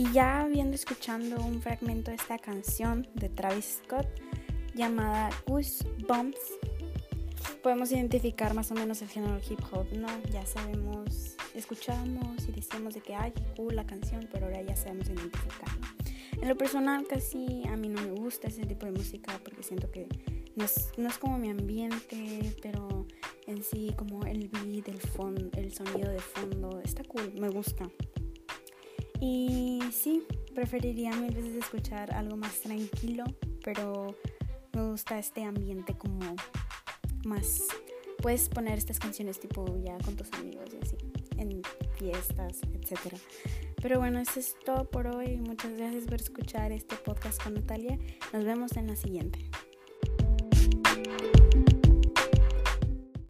Y ya viendo escuchando un fragmento de esta canción de Travis Scott llamada Goosebumps, podemos identificar más o menos el género hip hop, ¿no? Ya sabemos, escuchamos y decíamos de que, ay, cool la canción, pero ahora ya sabemos identificarlo. En lo personal casi a mí no me gusta ese tipo de música porque siento que no es, no es como mi ambiente, pero en sí como el beat, el, fondo, el sonido de fondo, está cool, me gusta. Y sí, preferiría mil veces escuchar algo más tranquilo, pero me gusta este ambiente como más... Puedes poner estas canciones tipo ya con tus amigos y así, en fiestas, etc. Pero bueno, eso es todo por hoy. Muchas gracias por escuchar este podcast con Natalia. Nos vemos en la siguiente.